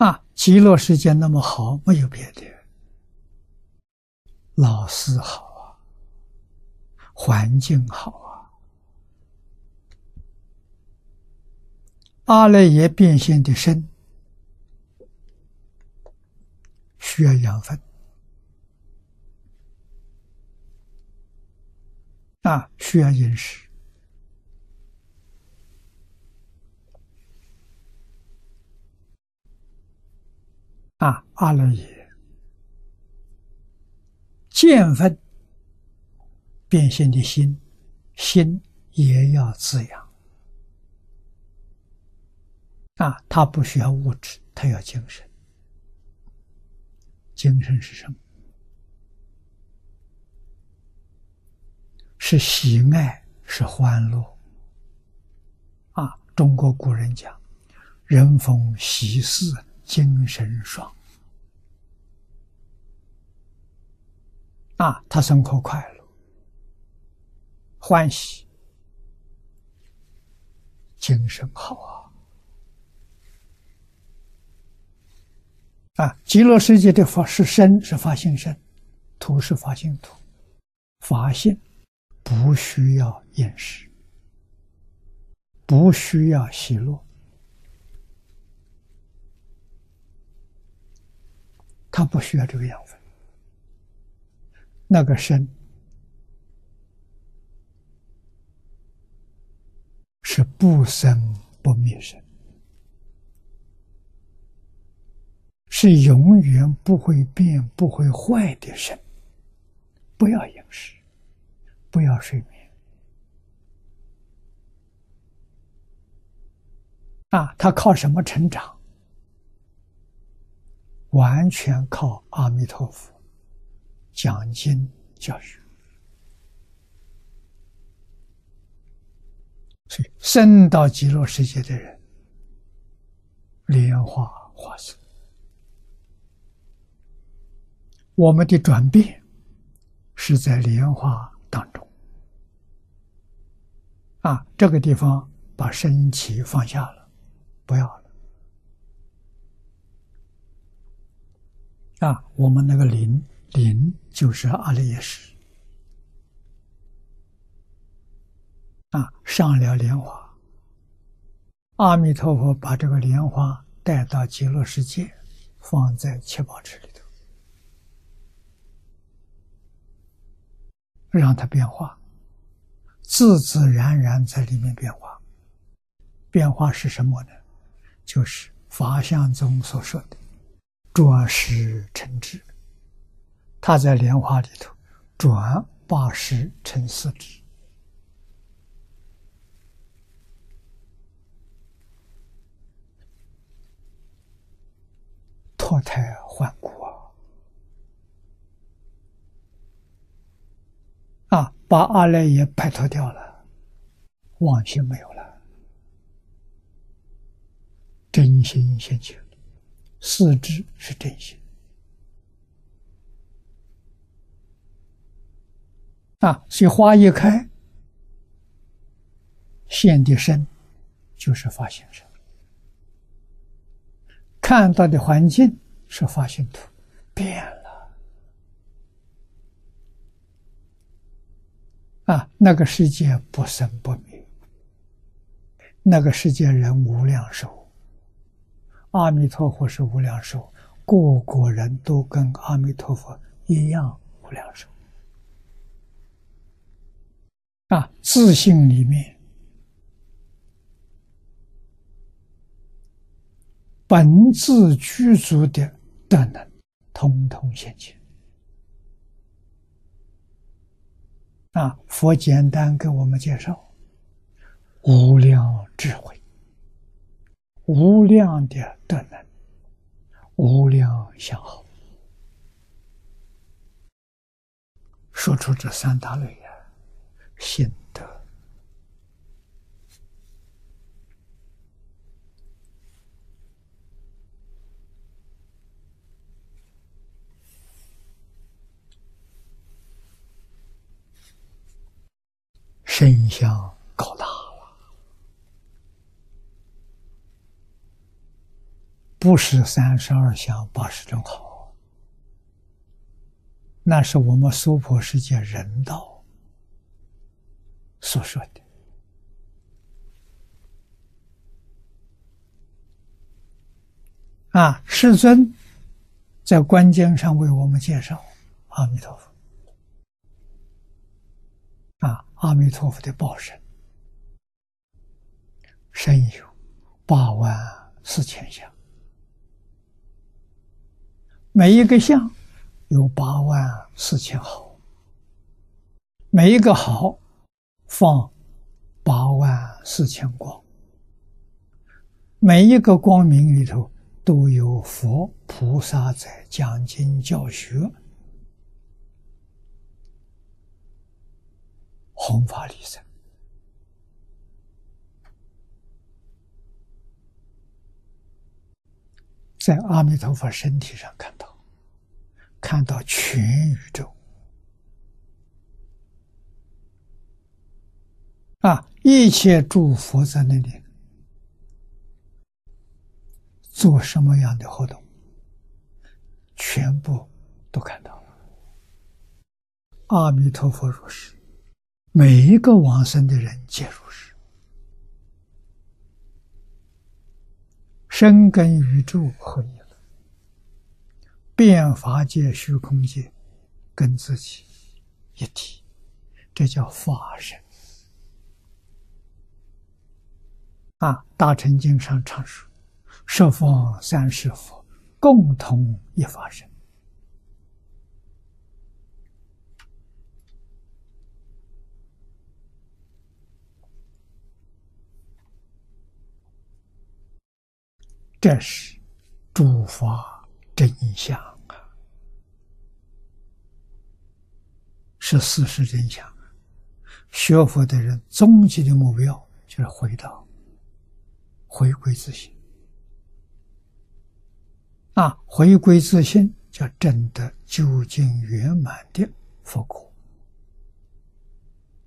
啊，极乐世界那么好，没有别的，老师好啊，环境好啊，阿赖耶变现的身需要养分啊，需要饮食。啊，阿赖耶见分变现的心，心也要滋养。啊，他不需要物质，他要精神。精神是什么？是喜爱，是欢乐。啊，中国古人讲：“人逢喜事。”精神爽啊，他生活快乐、欢喜，精神好啊！啊，极乐世界的法是身，是法性身；土是法性土。法性不需要饮食，不需要喜乐。他不需要这个养分，那个身是不生不灭身，是永远不会变、不会坏的身。不要饮食，不要睡眠，啊，他靠什么成长？完全靠阿弥陀佛讲经教育，所以生到极乐世界的人，莲花化身。我们的转变是在莲花当中。啊，这个地方把身体放下了，不要。啊，我们那个灵灵就是阿赖耶识啊，上了莲花，阿弥陀佛把这个莲花带到极乐世界，放在七宝池里头，让它变化，自自然然在里面变化。变化是什么呢？就是法相中所说的。转世成智，他在莲花里头转八十成四智，脱胎换骨啊！啊，把阿赖耶摆脱掉了，妄心没有了，真心现前。四肢是真心啊，所以花一开，现的身就是发现身，看到的环境是发现图，变了。啊，那个世界不生不灭，那个世界人无量寿。阿弥陀佛是无量寿，个个人都跟阿弥陀佛一样无量寿。啊，自信里面本自具足的德能，通通现前。啊，佛简单给我们介绍无量智慧。无量的德能，无量相好，说出这三大类啊，心得身相高大。不是三十二相八十种好，那是我们娑婆世界人道所说的。啊，世尊在关键上为我们介绍阿弥陀佛。啊，阿弥陀佛的报身，身有八万四千相，每一个相有八万四千毫，每一个毫放八万四千光，每一个光明里头。都有佛菩萨在讲经教学，弘法利生，在阿弥陀佛身体上看到，看到全宇宙啊，一切诸佛在那里。做什么样的活动，全部都看到了。阿弥陀佛如是，每一个往生的人皆如是。深根宇宙合一了，变法界、虚空界跟自己一体，这叫法身。啊，大乘经上常说。十方三世佛共同一法身，这是诸法真相啊，是事实真相。学佛的人终极的目标就是回到回归自信。啊，回归自信，叫证得究竟圆满的佛果。